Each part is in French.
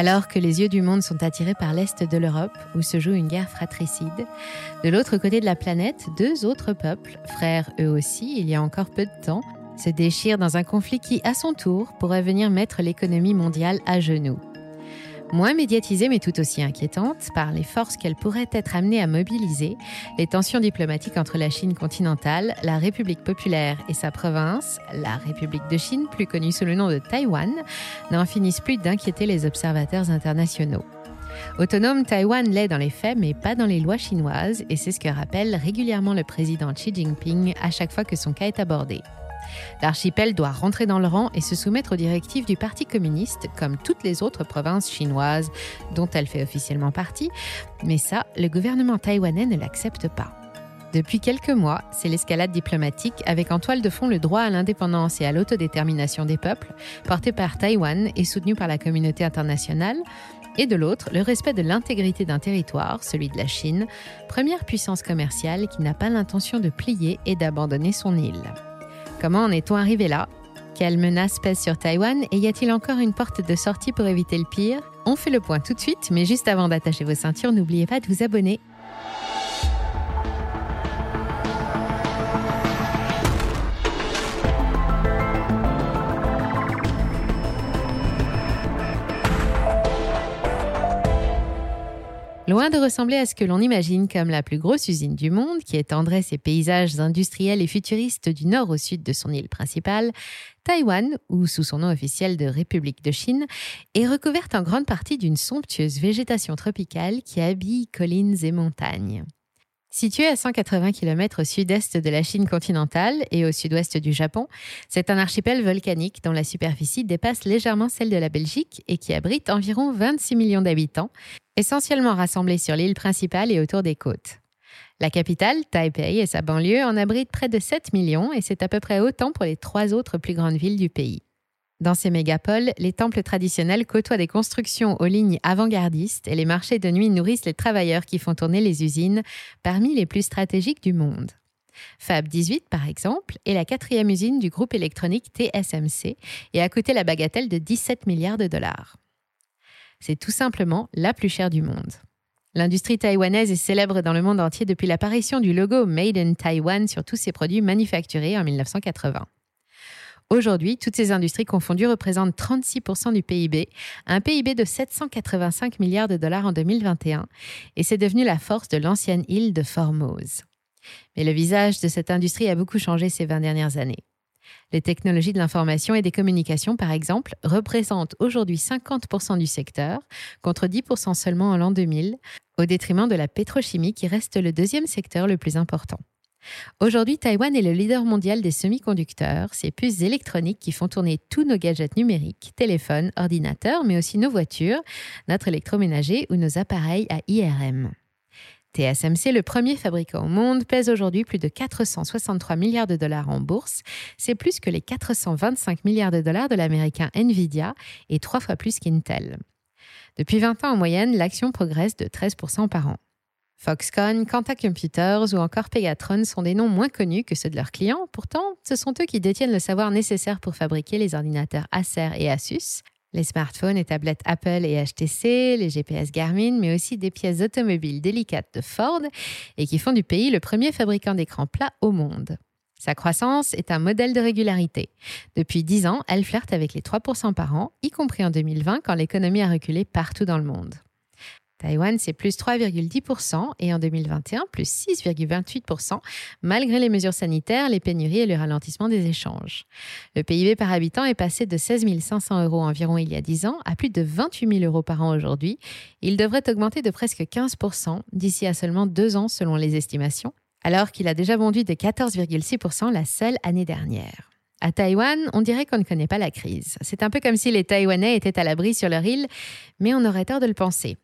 Alors que les yeux du monde sont attirés par l'Est de l'Europe, où se joue une guerre fratricide, de l'autre côté de la planète, deux autres peuples, frères eux aussi, il y a encore peu de temps, se déchirent dans un conflit qui, à son tour, pourrait venir mettre l'économie mondiale à genoux. Moins médiatisée mais tout aussi inquiétante par les forces qu'elle pourrait être amenée à mobiliser, les tensions diplomatiques entre la Chine continentale, la République populaire et sa province, la République de Chine, plus connue sous le nom de Taïwan, n'en finissent plus d'inquiéter les observateurs internationaux. Autonome, Taïwan l'est dans les faits, mais pas dans les lois chinoises, et c'est ce que rappelle régulièrement le président Xi Jinping à chaque fois que son cas est abordé. L'archipel doit rentrer dans le rang et se soumettre aux directives du Parti communiste, comme toutes les autres provinces chinoises dont elle fait officiellement partie, mais ça, le gouvernement taïwanais ne l'accepte pas. Depuis quelques mois, c'est l'escalade diplomatique avec en toile de fond le droit à l'indépendance et à l'autodétermination des peuples, porté par Taïwan et soutenu par la communauté internationale, et de l'autre, le respect de l'intégrité d'un territoire, celui de la Chine, première puissance commerciale qui n'a pas l'intention de plier et d'abandonner son île. Comment en est-on arrivé là? Quelle menace pèse sur Taïwan et y a-t-il encore une porte de sortie pour éviter le pire? On fait le point tout de suite, mais juste avant d'attacher vos ceintures, n'oubliez pas de vous abonner. Loin de ressembler à ce que l'on imagine comme la plus grosse usine du monde, qui étendrait ses paysages industriels et futuristes du nord au sud de son île principale, Taïwan, ou sous son nom officiel de République de Chine, est recouverte en grande partie d'une somptueuse végétation tropicale qui habille collines et montagnes. Situé à 180 km au sud-est de la Chine continentale et au sud-ouest du Japon, c'est un archipel volcanique dont la superficie dépasse légèrement celle de la Belgique et qui abrite environ 26 millions d'habitants, essentiellement rassemblés sur l'île principale et autour des côtes. La capitale, Taipei, et sa banlieue en abritent près de 7 millions et c'est à peu près autant pour les trois autres plus grandes villes du pays. Dans ces mégapoles, les temples traditionnels côtoient des constructions aux lignes avant-gardistes et les marchés de nuit nourrissent les travailleurs qui font tourner les usines, parmi les plus stratégiques du monde. Fab 18, par exemple, est la quatrième usine du groupe électronique TSMC et a coûté la bagatelle de 17 milliards de dollars. C'est tout simplement la plus chère du monde. L'industrie taïwanaise est célèbre dans le monde entier depuis l'apparition du logo Made in Taiwan sur tous ses produits manufacturés en 1980. Aujourd'hui, toutes ces industries confondues représentent 36% du PIB, un PIB de 785 milliards de dollars en 2021, et c'est devenu la force de l'ancienne île de Formose. Mais le visage de cette industrie a beaucoup changé ces 20 dernières années. Les technologies de l'information et des communications, par exemple, représentent aujourd'hui 50% du secteur, contre 10% seulement en l'an 2000, au détriment de la pétrochimie qui reste le deuxième secteur le plus important. Aujourd'hui, Taïwan est le leader mondial des semi-conducteurs, ces puces électroniques qui font tourner tous nos gadgets numériques, téléphones, ordinateurs, mais aussi nos voitures, notre électroménager ou nos appareils à IRM. TSMC, le premier fabricant au monde, pèse aujourd'hui plus de 463 milliards de dollars en bourse. C'est plus que les 425 milliards de dollars de l'américain Nvidia et trois fois plus qu'Intel. Depuis 20 ans en moyenne, l'action progresse de 13% par an. Foxconn, Quanta Computers ou encore Pegatron sont des noms moins connus que ceux de leurs clients. Pourtant, ce sont eux qui détiennent le savoir nécessaire pour fabriquer les ordinateurs Acer et Asus, les smartphones et tablettes Apple et HTC, les GPS Garmin, mais aussi des pièces automobiles délicates de Ford et qui font du pays le premier fabricant d'écrans plats au monde. Sa croissance est un modèle de régularité. Depuis 10 ans, elle flirte avec les 3% par an, y compris en 2020 quand l'économie a reculé partout dans le monde. Taïwan, c'est plus 3,10% et en 2021, plus 6,28%, malgré les mesures sanitaires, les pénuries et le ralentissement des échanges. Le PIB par habitant est passé de 16 500 euros environ il y a 10 ans à plus de 28 000 euros par an aujourd'hui. Il devrait augmenter de presque 15% d'ici à seulement deux ans selon les estimations, alors qu'il a déjà vendu de 14,6% la seule année dernière. À Taïwan, on dirait qu'on ne connaît pas la crise. C'est un peu comme si les Taïwanais étaient à l'abri sur leur île, mais on aurait tort de le penser.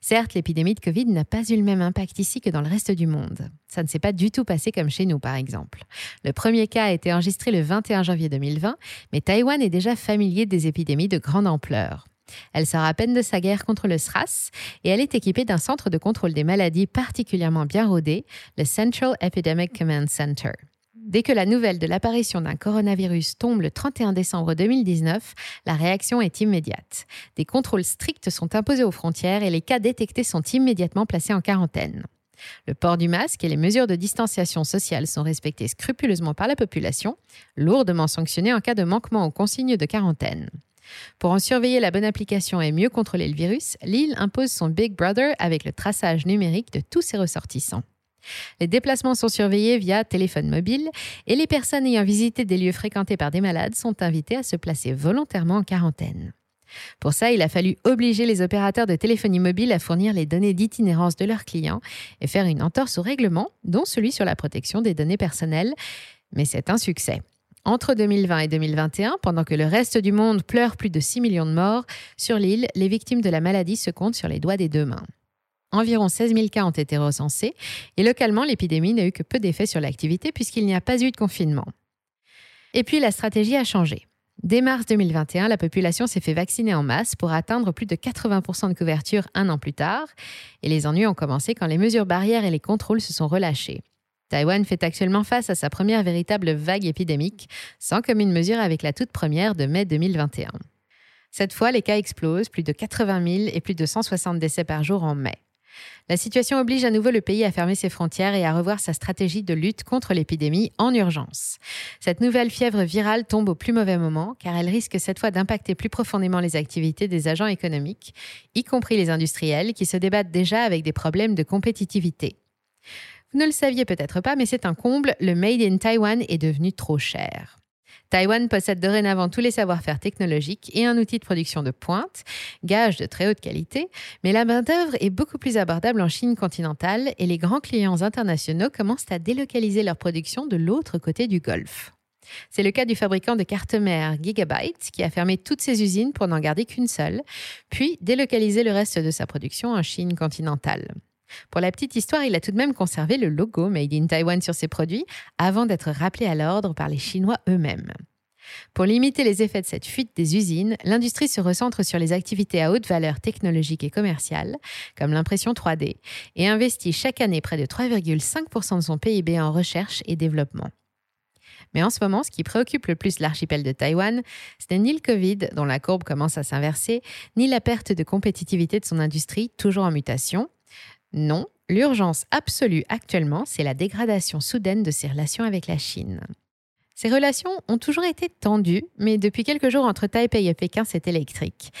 Certes, l'épidémie de Covid n'a pas eu le même impact ici que dans le reste du monde. Ça ne s'est pas du tout passé comme chez nous, par exemple. Le premier cas a été enregistré le 21 janvier 2020, mais Taïwan est déjà familier des épidémies de grande ampleur. Elle sort à peine de sa guerre contre le SRAS et elle est équipée d'un centre de contrôle des maladies particulièrement bien rodé, le Central Epidemic Command Center. Dès que la nouvelle de l'apparition d'un coronavirus tombe le 31 décembre 2019, la réaction est immédiate. Des contrôles stricts sont imposés aux frontières et les cas détectés sont immédiatement placés en quarantaine. Le port du masque et les mesures de distanciation sociale sont respectés scrupuleusement par la population, lourdement sanctionnés en cas de manquement aux consignes de quarantaine. Pour en surveiller la bonne application et mieux contrôler le virus, l'île impose son Big Brother avec le traçage numérique de tous ses ressortissants. Les déplacements sont surveillés via téléphone mobile et les personnes ayant visité des lieux fréquentés par des malades sont invitées à se placer volontairement en quarantaine. Pour ça, il a fallu obliger les opérateurs de téléphonie mobile à fournir les données d'itinérance de leurs clients et faire une entorse au règlement, dont celui sur la protection des données personnelles. Mais c'est un succès. Entre 2020 et 2021, pendant que le reste du monde pleure plus de 6 millions de morts, sur l'île, les victimes de la maladie se comptent sur les doigts des deux mains. Environ 16 000 cas ont été recensés et localement, l'épidémie n'a eu que peu d'effet sur l'activité puisqu'il n'y a pas eu de confinement. Et puis, la stratégie a changé. Dès mars 2021, la population s'est fait vacciner en masse pour atteindre plus de 80% de couverture un an plus tard, et les ennuis ont commencé quand les mesures barrières et les contrôles se sont relâchés. Taïwan fait actuellement face à sa première véritable vague épidémique, sans commune mesure avec la toute première de mai 2021. Cette fois, les cas explosent, plus de 80 000 et plus de 160 décès par jour en mai. La situation oblige à nouveau le pays à fermer ses frontières et à revoir sa stratégie de lutte contre l'épidémie en urgence. Cette nouvelle fièvre virale tombe au plus mauvais moment car elle risque cette fois d'impacter plus profondément les activités des agents économiques, y compris les industriels qui se débattent déjà avec des problèmes de compétitivité. Vous ne le saviez peut-être pas, mais c'est un comble, le Made in Taiwan est devenu trop cher. Taïwan possède dorénavant tous les savoir-faire technologiques et un outil de production de pointe, gage de très haute qualité, mais la main-d'œuvre est beaucoup plus abordable en Chine continentale et les grands clients internationaux commencent à délocaliser leur production de l'autre côté du Golfe. C'est le cas du fabricant de cartes mères Gigabyte qui a fermé toutes ses usines pour n'en garder qu'une seule, puis délocalisé le reste de sa production en Chine continentale. Pour la petite histoire, il a tout de même conservé le logo Made in Taiwan sur ses produits avant d'être rappelé à l'ordre par les Chinois eux-mêmes. Pour limiter les effets de cette fuite des usines, l'industrie se recentre sur les activités à haute valeur technologique et commerciale, comme l'impression 3D, et investit chaque année près de 3,5% de son PIB en recherche et développement. Mais en ce moment, ce qui préoccupe le plus l'archipel de Taïwan, ce n'est ni le Covid, dont la courbe commence à s'inverser, ni la perte de compétitivité de son industrie, toujours en mutation, non, l'urgence absolue actuellement, c'est la dégradation soudaine de ses relations avec la Chine. Ces relations ont toujours été tendues, mais depuis quelques jours entre Taipei et Pékin, c'est électrique.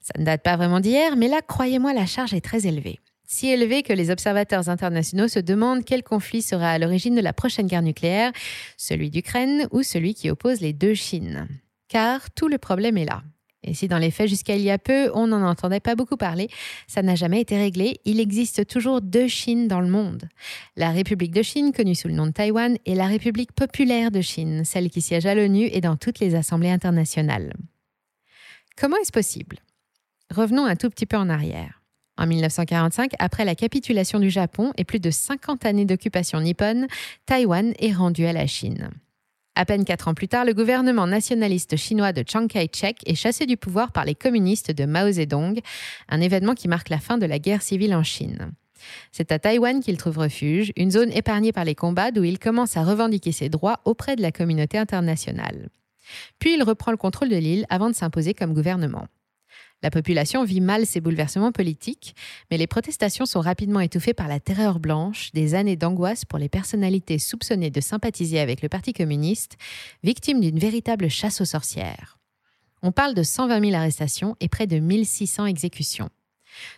Ça ne date pas vraiment d'hier, mais là, croyez-moi, la charge est très élevée. Si élevée que les observateurs internationaux se demandent quel conflit sera à l'origine de la prochaine guerre nucléaire, celui d'Ukraine ou celui qui oppose les deux Chines. Car tout le problème est là. Et si dans les faits, jusqu'à il y a peu, on n'en entendait pas beaucoup parler, ça n'a jamais été réglé. Il existe toujours deux Chines dans le monde. La République de Chine, connue sous le nom de Taïwan, et la République populaire de Chine, celle qui siège à l'ONU et dans toutes les assemblées internationales. Comment est-ce possible? Revenons un tout petit peu en arrière. En 1945, après la capitulation du Japon et plus de 50 années d'occupation nippone, Taïwan est rendu à la Chine. À peine quatre ans plus tard, le gouvernement nationaliste chinois de Chiang Kai-shek est chassé du pouvoir par les communistes de Mao Zedong, un événement qui marque la fin de la guerre civile en Chine. C'est à Taïwan qu'il trouve refuge, une zone épargnée par les combats d'où il commence à revendiquer ses droits auprès de la communauté internationale. Puis il reprend le contrôle de l'île avant de s'imposer comme gouvernement. La population vit mal ces bouleversements politiques, mais les protestations sont rapidement étouffées par la terreur blanche, des années d'angoisse pour les personnalités soupçonnées de sympathiser avec le Parti communiste, victimes d'une véritable chasse aux sorcières. On parle de 120 000 arrestations et près de 1600 exécutions.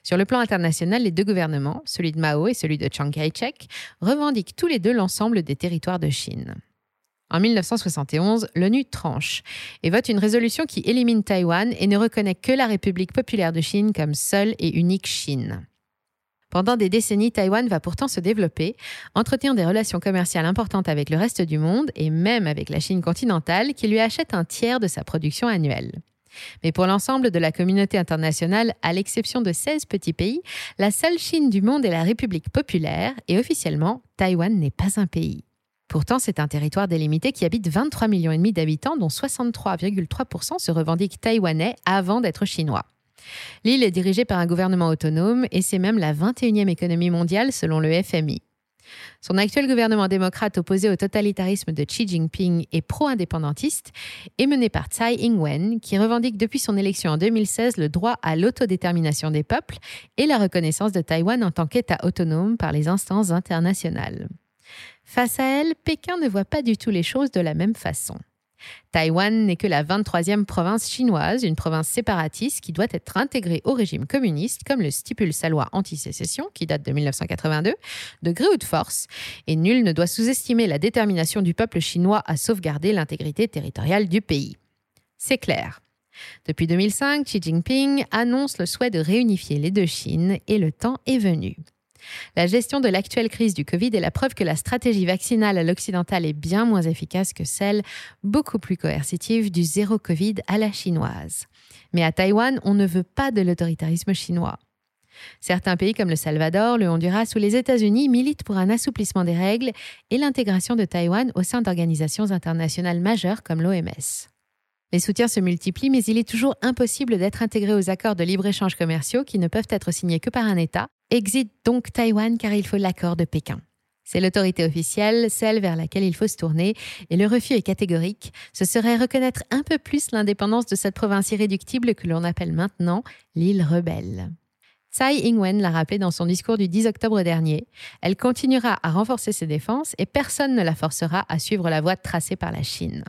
Sur le plan international, les deux gouvernements, celui de Mao et celui de Chiang Kai-shek, revendiquent tous les deux l'ensemble des territoires de Chine. En 1971, l'ONU tranche et vote une résolution qui élimine Taïwan et ne reconnaît que la République populaire de Chine comme seule et unique Chine. Pendant des décennies, Taïwan va pourtant se développer, entretenir des relations commerciales importantes avec le reste du monde et même avec la Chine continentale qui lui achète un tiers de sa production annuelle. Mais pour l'ensemble de la communauté internationale, à l'exception de 16 petits pays, la seule Chine du monde est la République populaire et officiellement, Taïwan n'est pas un pays. Pourtant, c'est un territoire délimité qui habite 23 millions et demi d'habitants, dont 63,3% se revendiquent taïwanais avant d'être chinois. L'île est dirigée par un gouvernement autonome et c'est même la 21e économie mondiale selon le FMI. Son actuel gouvernement démocrate opposé au totalitarisme de Xi Jinping et pro-indépendantiste est mené par Tsai Ing-wen, qui revendique depuis son élection en 2016 le droit à l'autodétermination des peuples et la reconnaissance de Taïwan en tant qu'État autonome par les instances internationales. Face à elle, Pékin ne voit pas du tout les choses de la même façon. Taïwan n'est que la 23e province chinoise, une province séparatiste qui doit être intégrée au régime communiste, comme le stipule sa loi anti-sécession, qui date de 1982, de gré ou de force, et nul ne doit sous-estimer la détermination du peuple chinois à sauvegarder l'intégrité territoriale du pays. C'est clair. Depuis 2005, Xi Jinping annonce le souhait de réunifier les deux Chines et le temps est venu. La gestion de l'actuelle crise du Covid est la preuve que la stratégie vaccinale à l'occidental est bien moins efficace que celle, beaucoup plus coercitive, du zéro Covid à la chinoise. Mais à Taïwan, on ne veut pas de l'autoritarisme chinois. Certains pays comme le Salvador, le Honduras ou les États-Unis militent pour un assouplissement des règles et l'intégration de Taïwan au sein d'organisations internationales majeures comme l'OMS. Les soutiens se multiplient, mais il est toujours impossible d'être intégré aux accords de libre-échange commerciaux qui ne peuvent être signés que par un État, Exit donc Taïwan car il faut l'accord de Pékin. C'est l'autorité officielle, celle vers laquelle il faut se tourner, et le refus est catégorique. Ce serait reconnaître un peu plus l'indépendance de cette province irréductible que l'on appelle maintenant l'île rebelle. Tsai Ing-wen l'a rappelé dans son discours du 10 octobre dernier. Elle continuera à renforcer ses défenses et personne ne la forcera à suivre la voie tracée par la Chine.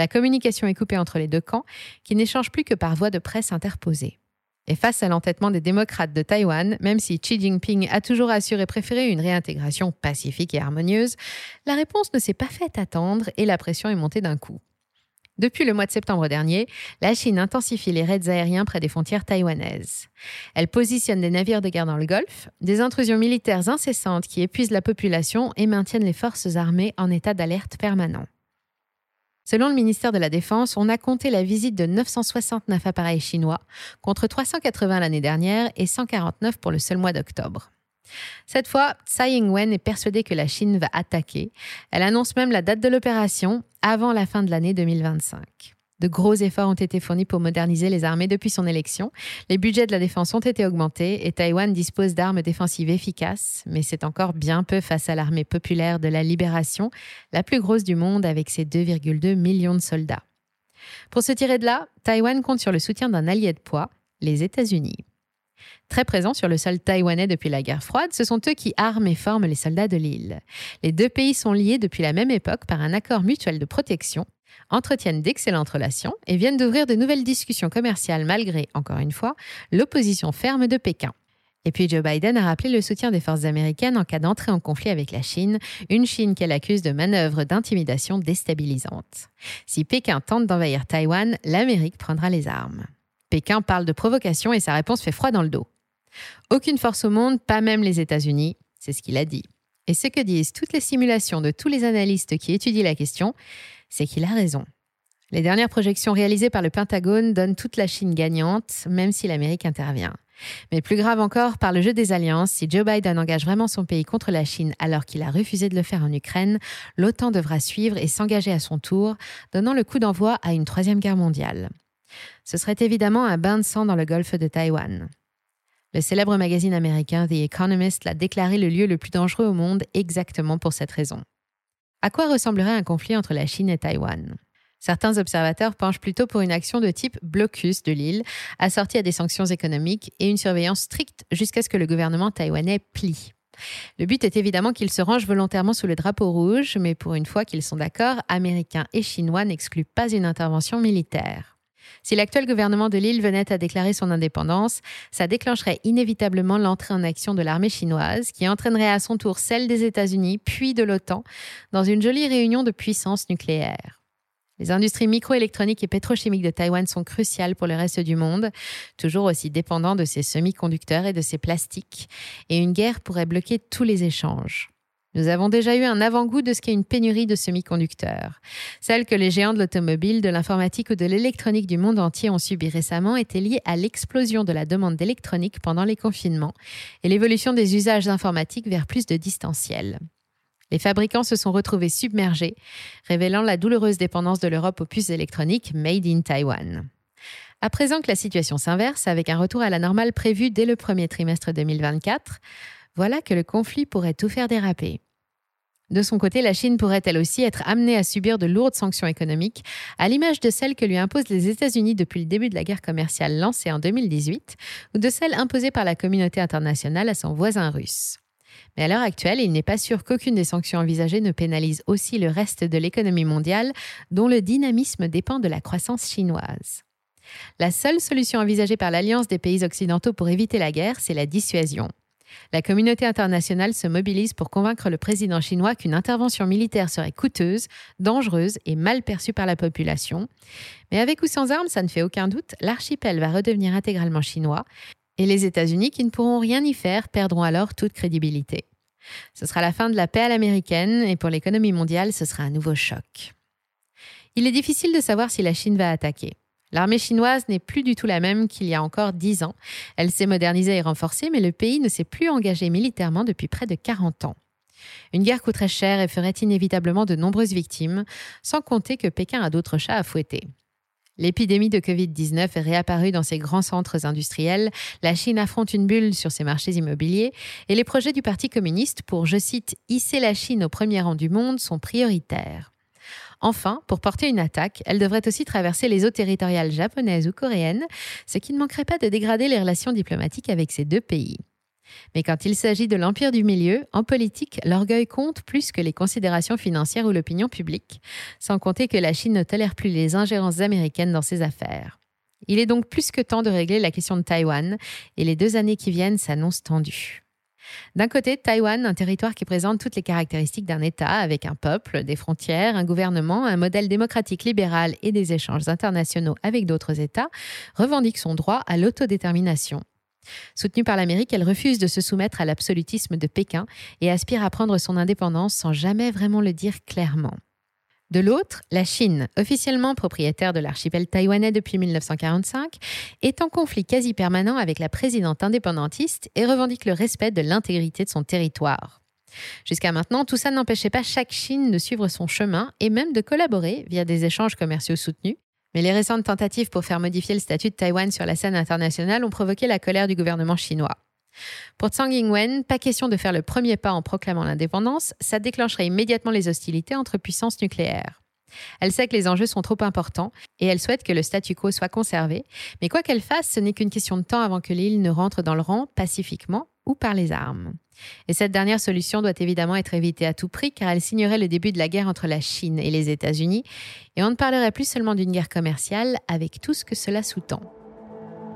La communication est coupée entre les deux camps, qui n'échangent plus que par voie de presse interposée. Et face à l'entêtement des démocrates de Taïwan, même si Xi Jinping a toujours assuré préférer une réintégration pacifique et harmonieuse, la réponse ne s'est pas faite attendre et la pression est montée d'un coup. Depuis le mois de septembre dernier, la Chine intensifie les raids aériens près des frontières taïwanaises. Elle positionne des navires de guerre dans le Golfe, des intrusions militaires incessantes qui épuisent la population et maintiennent les forces armées en état d'alerte permanent. Selon le ministère de la Défense, on a compté la visite de 969 appareils chinois, contre 380 l'année dernière et 149 pour le seul mois d'octobre. Cette fois, Tsai Ing-wen est persuadée que la Chine va attaquer. Elle annonce même la date de l'opération avant la fin de l'année 2025. De gros efforts ont été fournis pour moderniser les armées depuis son élection. Les budgets de la défense ont été augmentés et Taïwan dispose d'armes défensives efficaces, mais c'est encore bien peu face à l'armée populaire de la libération, la plus grosse du monde avec ses 2,2 millions de soldats. Pour se tirer de là, Taïwan compte sur le soutien d'un allié de poids, les États-Unis. Très présents sur le sol taïwanais depuis la guerre froide, ce sont eux qui arment et forment les soldats de l'île. Les deux pays sont liés depuis la même époque par un accord mutuel de protection entretiennent d'excellentes relations et viennent d'ouvrir de nouvelles discussions commerciales malgré, encore une fois, l'opposition ferme de Pékin. Et puis Joe Biden a rappelé le soutien des forces américaines en cas d'entrée en conflit avec la Chine, une Chine qu'elle accuse de manœuvres d'intimidation déstabilisantes. Si Pékin tente d'envahir Taïwan, l'Amérique prendra les armes. Pékin parle de provocation et sa réponse fait froid dans le dos. Aucune force au monde, pas même les États-Unis, c'est ce qu'il a dit. Et ce que disent toutes les simulations de tous les analystes qui étudient la question, c'est qu'il a raison. Les dernières projections réalisées par le Pentagone donnent toute la Chine gagnante, même si l'Amérique intervient. Mais plus grave encore, par le jeu des alliances, si Joe Biden engage vraiment son pays contre la Chine alors qu'il a refusé de le faire en Ukraine, l'OTAN devra suivre et s'engager à son tour, donnant le coup d'envoi à une troisième guerre mondiale. Ce serait évidemment un bain de sang dans le golfe de Taïwan. Le célèbre magazine américain The Economist l'a déclaré le lieu le plus dangereux au monde exactement pour cette raison. À quoi ressemblerait un conflit entre la Chine et Taïwan? Certains observateurs penchent plutôt pour une action de type blocus de l'île, assortie à des sanctions économiques et une surveillance stricte jusqu'à ce que le gouvernement taïwanais plie. Le but est évidemment qu'ils se rangent volontairement sous le drapeau rouge, mais pour une fois qu'ils sont d'accord, Américains et Chinois n'excluent pas une intervention militaire. Si l'actuel gouvernement de l'île venait à déclarer son indépendance, ça déclencherait inévitablement l'entrée en action de l'armée chinoise, qui entraînerait à son tour celle des États-Unis, puis de l'OTAN, dans une jolie réunion de puissances nucléaires. Les industries microélectroniques et pétrochimiques de Taïwan sont cruciales pour le reste du monde, toujours aussi dépendants de ces semi-conducteurs et de ces plastiques, et une guerre pourrait bloquer tous les échanges. Nous avons déjà eu un avant-goût de ce qu'est une pénurie de semi-conducteurs. Celle que les géants de l'automobile, de l'informatique ou de l'électronique du monde entier ont subi récemment était liée à l'explosion de la demande d'électronique pendant les confinements et l'évolution des usages informatiques vers plus de distanciel. Les fabricants se sont retrouvés submergés, révélant la douloureuse dépendance de l'Europe aux puces électroniques made in Taiwan. À présent que la situation s'inverse avec un retour à la normale prévu dès le premier trimestre 2024, voilà que le conflit pourrait tout faire déraper. De son côté, la Chine pourrait elle aussi être amenée à subir de lourdes sanctions économiques, à l'image de celles que lui imposent les États-Unis depuis le début de la guerre commerciale lancée en 2018, ou de celles imposées par la communauté internationale à son voisin russe. Mais à l'heure actuelle, il n'est pas sûr qu'aucune des sanctions envisagées ne pénalise aussi le reste de l'économie mondiale, dont le dynamisme dépend de la croissance chinoise. La seule solution envisagée par l'Alliance des pays occidentaux pour éviter la guerre, c'est la dissuasion. La communauté internationale se mobilise pour convaincre le président chinois qu'une intervention militaire serait coûteuse, dangereuse et mal perçue par la population. Mais avec ou sans armes, ça ne fait aucun doute, l'archipel va redevenir intégralement chinois, et les États-Unis, qui ne pourront rien y faire, perdront alors toute crédibilité. Ce sera la fin de la paix à l'américaine, et pour l'économie mondiale, ce sera un nouveau choc. Il est difficile de savoir si la Chine va attaquer. L'armée chinoise n'est plus du tout la même qu'il y a encore dix ans. Elle s'est modernisée et renforcée, mais le pays ne s'est plus engagé militairement depuis près de 40 ans. Une guerre coûterait cher et ferait inévitablement de nombreuses victimes, sans compter que Pékin a d'autres chats à fouetter. L'épidémie de Covid-19 est réapparue dans ses grands centres industriels, la Chine affronte une bulle sur ses marchés immobiliers et les projets du Parti communiste pour, je cite, hisser la Chine au premier rang du monde sont prioritaires. Enfin, pour porter une attaque, elle devrait aussi traverser les eaux territoriales japonaises ou coréennes, ce qui ne manquerait pas de dégrader les relations diplomatiques avec ces deux pays. Mais quand il s'agit de l'empire du milieu, en politique, l'orgueil compte plus que les considérations financières ou l'opinion publique, sans compter que la Chine ne tolère plus les ingérences américaines dans ses affaires. Il est donc plus que temps de régler la question de Taïwan, et les deux années qui viennent s'annoncent tendues. D'un côté, Taïwan, un territoire qui présente toutes les caractéristiques d'un État, avec un peuple, des frontières, un gouvernement, un modèle démocratique libéral et des échanges internationaux avec d'autres États, revendique son droit à l'autodétermination. Soutenue par l'Amérique, elle refuse de se soumettre à l'absolutisme de Pékin et aspire à prendre son indépendance sans jamais vraiment le dire clairement. De l'autre, la Chine, officiellement propriétaire de l'archipel taïwanais depuis 1945, est en conflit quasi permanent avec la présidente indépendantiste et revendique le respect de l'intégrité de son territoire. Jusqu'à maintenant, tout ça n'empêchait pas chaque Chine de suivre son chemin et même de collaborer via des échanges commerciaux soutenus. Mais les récentes tentatives pour faire modifier le statut de Taïwan sur la scène internationale ont provoqué la colère du gouvernement chinois. Pour Tsang Ing-wen, pas question de faire le premier pas en proclamant l'indépendance, ça déclencherait immédiatement les hostilités entre puissances nucléaires. Elle sait que les enjeux sont trop importants et elle souhaite que le statu quo soit conservé, mais quoi qu'elle fasse, ce n'est qu'une question de temps avant que l'île ne rentre dans le rang pacifiquement ou par les armes. Et cette dernière solution doit évidemment être évitée à tout prix car elle signerait le début de la guerre entre la Chine et les États-Unis et on ne parlerait plus seulement d'une guerre commerciale avec tout ce que cela sous-tend.